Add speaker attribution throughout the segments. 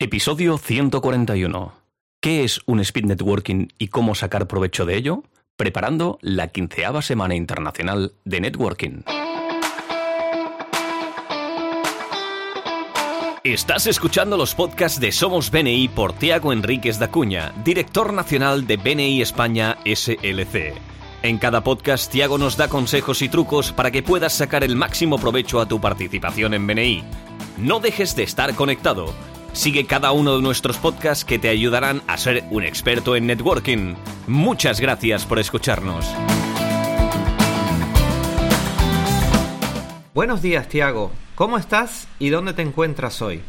Speaker 1: Episodio 141. ¿Qué es un speed networking y cómo sacar provecho de ello? Preparando la quinceava Semana Internacional de Networking. Estás escuchando los podcasts de Somos BNI por Tiago Enríquez da Cuña, director nacional de BNI España SLC. En cada podcast, Tiago nos da consejos y trucos para que puedas sacar el máximo provecho a tu participación en BNI. No dejes de estar conectado. Sigue cada uno de nuestros podcasts que te ayudarán a ser un experto en networking. Muchas gracias por escucharnos.
Speaker 2: Buenos días, Tiago. ¿Cómo estás y dónde te encuentras hoy?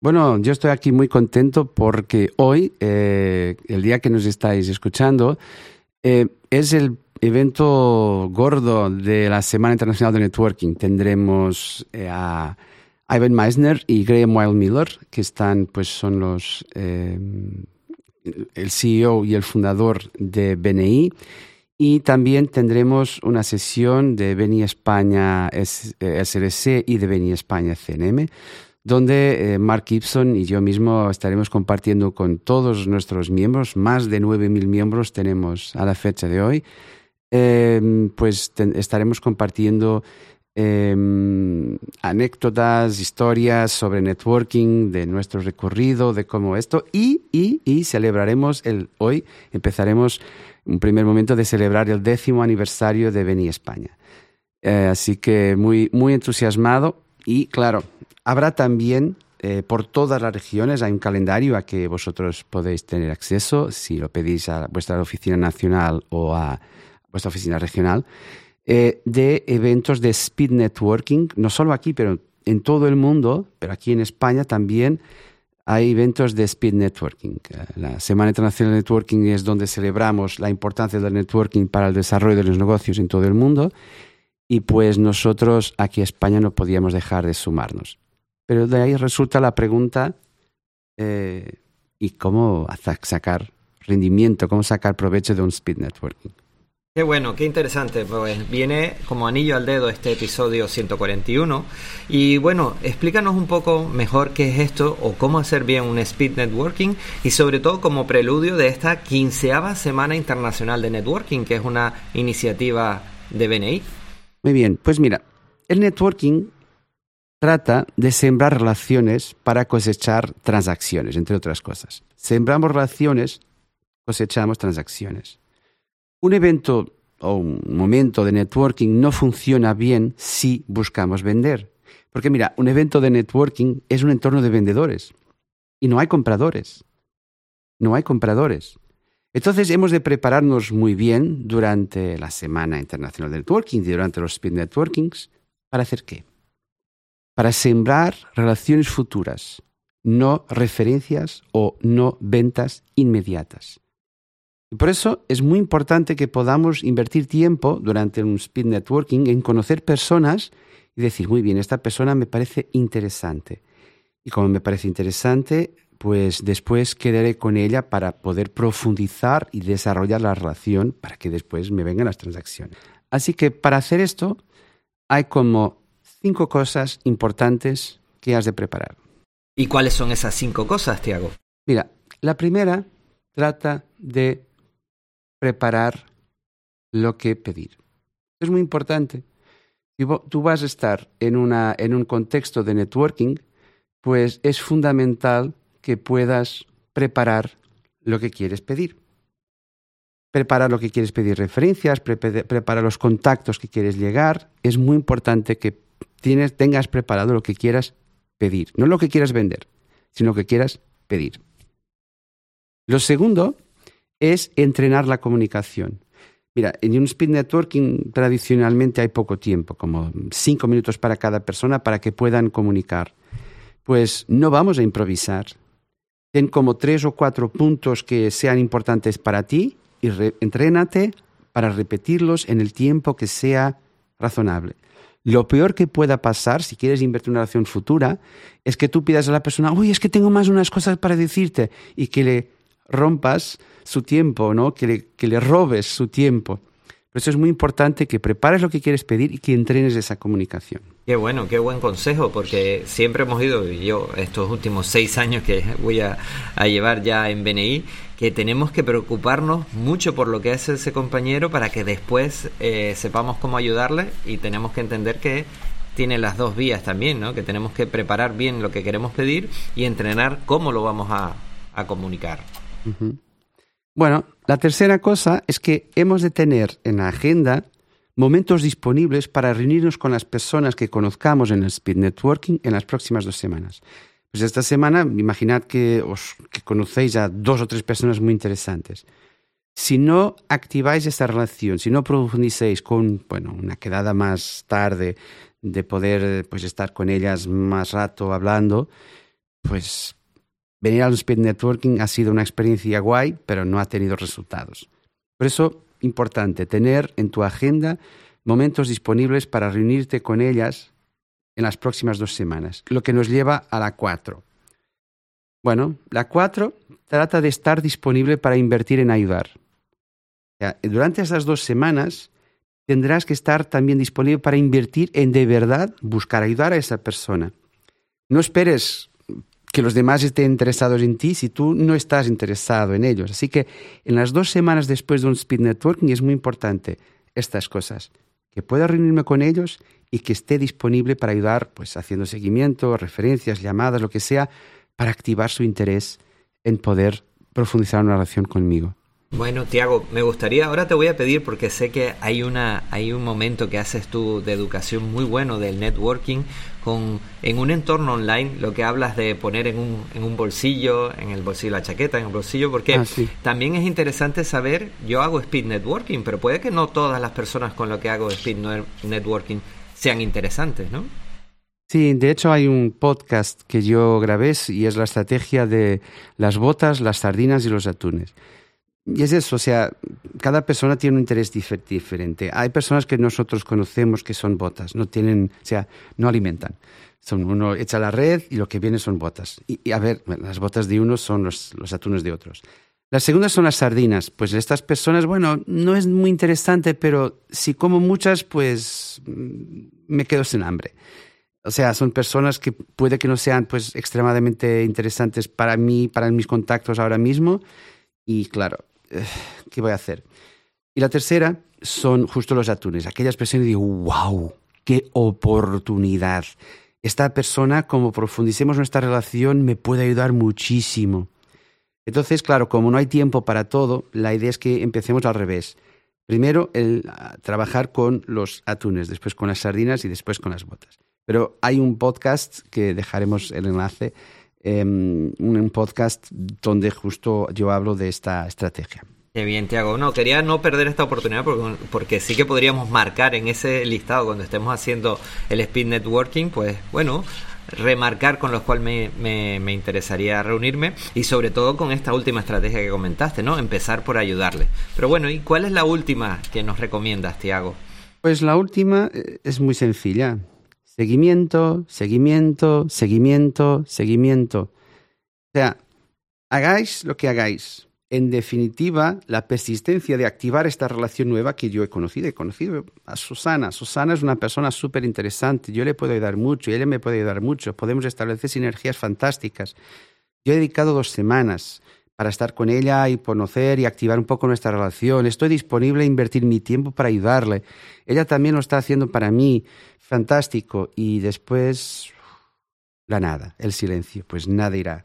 Speaker 3: Bueno, yo estoy aquí muy contento porque hoy, eh, el día que nos estáis escuchando, eh, es el evento gordo de la Semana Internacional de Networking. Tendremos eh, a Ivan Meisner y Graham Weil Miller, que están, pues son los, eh, el CEO y el fundador de BNI. Y también tendremos una sesión de BNI España SLC eh, y de BNI España CNM, donde eh, Mark Gibson y yo mismo estaremos compartiendo con todos nuestros miembros, más de 9.000 miembros tenemos a la fecha de hoy, pues estaremos compartiendo Em, anécdotas, historias sobre networking, de nuestro recorrido, de cómo esto, y, y, celebraremos el, hoy, empezaremos un primer momento de celebrar el décimo aniversario de Beni España. Eh, así que muy, muy entusiasmado y claro, habrá también eh, por todas las regiones, hay un calendario a que vosotros podéis tener acceso si lo pedís a vuestra oficina nacional o a vuestra oficina regional. Eh, de eventos de speed networking, no solo aquí, pero en todo el mundo, pero aquí en España también hay eventos de speed networking. Eh, la Semana Internacional de Networking es donde celebramos la importancia del networking para el desarrollo de los negocios en todo el mundo y pues nosotros aquí en España no podíamos dejar de sumarnos. Pero de ahí resulta la pregunta, eh, ¿y cómo sacar rendimiento, cómo sacar provecho de un speed networking?
Speaker 2: Qué bueno, qué interesante. Pues viene como anillo al dedo este episodio 141. Y bueno, explícanos un poco mejor qué es esto o cómo hacer bien un speed networking y sobre todo como preludio de esta quinceava Semana Internacional de Networking, que es una iniciativa de BNI.
Speaker 3: Muy bien, pues mira, el networking trata de sembrar relaciones para cosechar transacciones, entre otras cosas. Sembramos relaciones, cosechamos transacciones. Un evento o un momento de networking no funciona bien si buscamos vender. Porque mira, un evento de networking es un entorno de vendedores y no hay compradores. No hay compradores. Entonces hemos de prepararnos muy bien durante la Semana Internacional de Networking y durante los Speed Networkings. ¿Para hacer qué? Para sembrar relaciones futuras, no referencias o no ventas inmediatas. Por eso es muy importante que podamos invertir tiempo durante un speed networking en conocer personas y decir, muy bien, esta persona me parece interesante. Y como me parece interesante, pues después quedaré con ella para poder profundizar y desarrollar la relación para que después me vengan las transacciones. Así que para hacer esto hay como cinco cosas importantes que has de preparar.
Speaker 2: ¿Y cuáles son esas cinco cosas, Tiago?
Speaker 3: Mira, la primera trata de preparar lo que pedir. Es muy importante. Si tú vas a estar en, una, en un contexto de networking, pues es fundamental que puedas preparar lo que quieres pedir. Preparar lo que quieres pedir referencias, preparar los contactos que quieres llegar. Es muy importante que tienes, tengas preparado lo que quieras pedir. No lo que quieras vender, sino lo que quieras pedir. Lo segundo es entrenar la comunicación. Mira, en un speed networking tradicionalmente hay poco tiempo, como cinco minutos para cada persona para que puedan comunicar. Pues no vamos a improvisar. Ten como tres o cuatro puntos que sean importantes para ti y entrénate para repetirlos en el tiempo que sea razonable. Lo peor que pueda pasar, si quieres invertir una relación futura, es que tú pidas a la persona, uy, es que tengo más unas cosas para decirte, y que le rompas su tiempo, ¿no? Que le, robes su tiempo. Por eso es muy importante que prepares lo que quieres pedir y que entrenes esa comunicación.
Speaker 2: Qué bueno, qué buen consejo, porque siempre hemos ido, yo estos últimos seis años que voy a, llevar ya en BNI, que tenemos que preocuparnos mucho por lo que hace ese compañero para que después eh, sepamos cómo ayudarle y tenemos que entender que tiene las dos vías también, ¿no? Que tenemos que preparar bien lo que queremos pedir y entrenar cómo lo vamos a, comunicar.
Speaker 3: Bueno, la tercera cosa es que hemos de tener en la agenda momentos disponibles para reunirnos con las personas que conozcamos en el Speed Networking en las próximas dos semanas. Pues esta semana, imaginad que, os, conocéis a dos o tres personas muy interesantes. Si no activáis esta relación, si no profundicéis con bueno, una quedada más tarde, de poder pues, estar con ellas más rato hablando, pues venir al speed networking ha sido una experiencia guay, pero no ha tenido resultados. Por eso, importante, tener en tu agenda momentos disponibles para reunirte con ellas en las próximas dos semanas, lo que nos lleva a la cuatro. Bueno, la cuatro trata de estar disponible para invertir en ayudar. durante estas dos semanas tendrás que estar también disponible para invertir en de verdad buscar ayudar a esa persona. No esperes que los demás estén interesados en ti si tú no estás interesado en ellos. Así que en las dos semanas después de un speed networking es muy importante estas cosas, que pueda reunirme con ellos y que esté disponible para ayudar, pues haciendo seguimiento, referencias, llamadas, lo que sea, para activar su interés en poder profundizar una relación conmigo.
Speaker 2: Bueno, Tiago, me gustaría, ahora te voy a pedir, porque sé que hay, una, hay un momento que haces tú de educación muy bueno del networking, con, en un entorno online, lo que hablas de poner en un, en un bolsillo, en el bolsillo la chaqueta, en el bolsillo, porque ah, también es interesante saber, yo hago speed networking, pero puede que no todas las personas con lo que hago speed networking sean interesantes, ¿no?
Speaker 3: Sí, de hecho hay un podcast que yo grabé y es la estrategia de las botas, las sardinas y los atunes. Y es eso, o sea, cada persona tiene un interés diferente. Hay personas que nosotros conocemos que son botas, no tienen, o sea, no alimentan. Son, uno echa la red y lo que viene son botas. Y, a ver, las botas de unos son los, los atunes de otros. Las segundas son las sardinas. Pues estas personas, bueno, no es muy interesante, pero si como muchas, pues mm, me quedo sin hambre. O sea, son personas que puede que no sean pues extremadamente interesantes para mí, para mis contactos ahora mismo. Y claro, ¿qué voy a hacer? Y la tercera son justo los atunes, aquellas personas que digo, wow, qué oportunidad. Esta persona, como profundicemos nuestra relación, me puede ayudar muchísimo. Entonces, claro, como no hay tiempo para todo, la idea es que empecemos al revés. Primero, el, trabajar con los atunes, después con las sardinas y después con las botas. Pero hay un podcast que dejaremos el enlace Em, un podcast donde justo yo hablo de esta estrategia.
Speaker 2: Qué bien, Tiago. No, quería no perder esta oportunidad porque, porque, sí que podríamos marcar en ese listado cuando estemos haciendo el speed networking, pues bueno, remarcar con los cuales me, me, interesaría reunirme y sobre todo con esta última estrategia que comentaste, ¿no? Empezar por ayudarle. Pero bueno, ¿y cuál es la última que nos recomiendas, Tiago?
Speaker 3: Pues la última eh, es muy sencilla. Seguimiento, seguimiento, seguimiento, seguimiento. O sea, hagáis lo que hagáis. En definitiva, la persistencia de activar esta relación nueva que yo he conocido, he conocido a Susana. Susana es una persona súper interesante, yo le puedo ayudar mucho y ella me puede ayudar mucho. Podemos establecer sinergias fantásticas. Yo he dedicado dos semanas para estar con ella y conocer y activar un poco nuestra relación. Estoy disponible a invertir mi tiempo para ayudarle. Ella también lo está haciendo para mí. Fantástico. Y después, la nada, el silencio. Pues nada irá.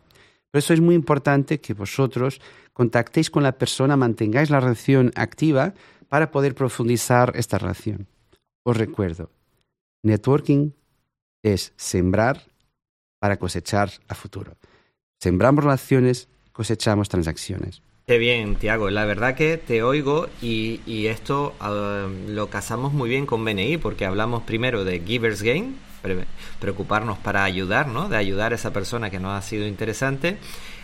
Speaker 3: Por eso es muy importante que vosotros contactéis con la persona, mantengáis la relación activa para poder profundizar esta relación. Os recuerdo, networking es sembrar para cosechar a futuro. Sembramos relaciones, cosechamos transacciones.
Speaker 2: Qué bien, Tiago. La verdad que te oigo y, esto ah, lo casamos muy bien con BNI porque hablamos primero de Givers Gain, preocuparnos para ayudar, ¿no? De ayudar a esa persona que no ha sido interesante.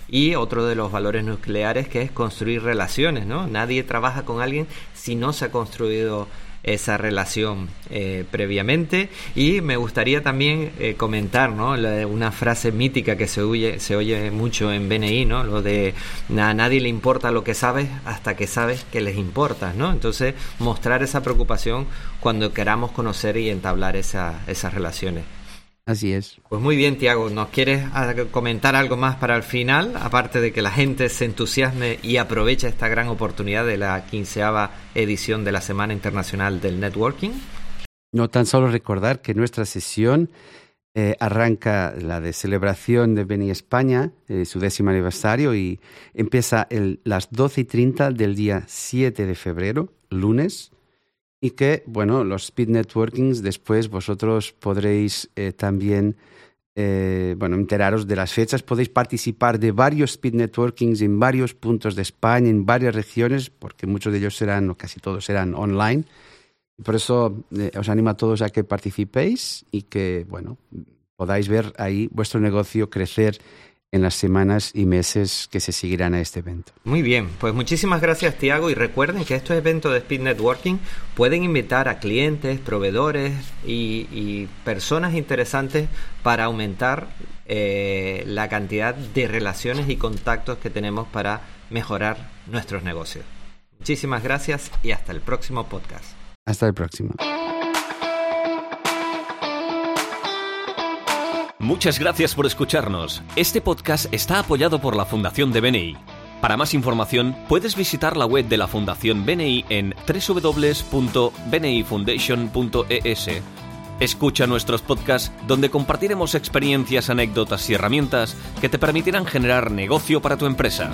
Speaker 2: Y otro de los valores nucleares que es construir relaciones, ¿no? Nadie trabaja con alguien si no se ha construido esa relación eh, previamente y me gustaría también eh, comentar ¿no? una frase mítica que se oye, se oye mucho en BNI, ¿no? lo de a nadie le importa lo que sabes hasta que sabes que les importa, ¿no? entonces mostrar esa preocupación cuando queramos conocer y entablar esa, esas relaciones.
Speaker 3: Así es.
Speaker 2: Pues muy bien, Tiago. ¿Nos quieres comentar algo más para el final? Aparte de que la gente se entusiasme y aproveche esta gran oportunidad de la quinceava edición de la Semana Internacional del Networking.
Speaker 3: No tan solo recordar que nuestra sesión eh, arranca la de celebración de Beni España, eh, su décimo aniversario, y empieza el, las 12 y 30 del día 7 de febrero, lunes, y que, bueno, los speed networkings después vosotros podréis eh, también, eh, bueno, enteraros de las fechas, podéis participar de varios speed networkings en varios puntos de España, en varias regiones, porque muchos de ellos serán, o casi todos serán online. Por eso eh, os animo a todos a que participéis y que, bueno, podáis ver ahí vuestro negocio crecer en las semanas y meses que se seguirán a este evento.
Speaker 2: Muy bien, pues muchísimas gracias Tiago y recuerden que estos eventos de Speed Networking pueden invitar a clientes, proveedores y, personas interesantes para aumentar eh, la cantidad de relaciones y contactos que tenemos para mejorar nuestros negocios. Muchísimas gracias y hasta el próximo podcast.
Speaker 3: Hasta el próximo.
Speaker 1: Muchas gracias por escucharnos. Este podcast está apoyado por la Fundación de BNI. Para más información, puedes visitar la web de la Fundación BNI en www.bnifoundation.es. Escucha nuestros podcasts donde compartiremos experiencias, anécdotas y herramientas que te permitirán generar negocio para tu empresa.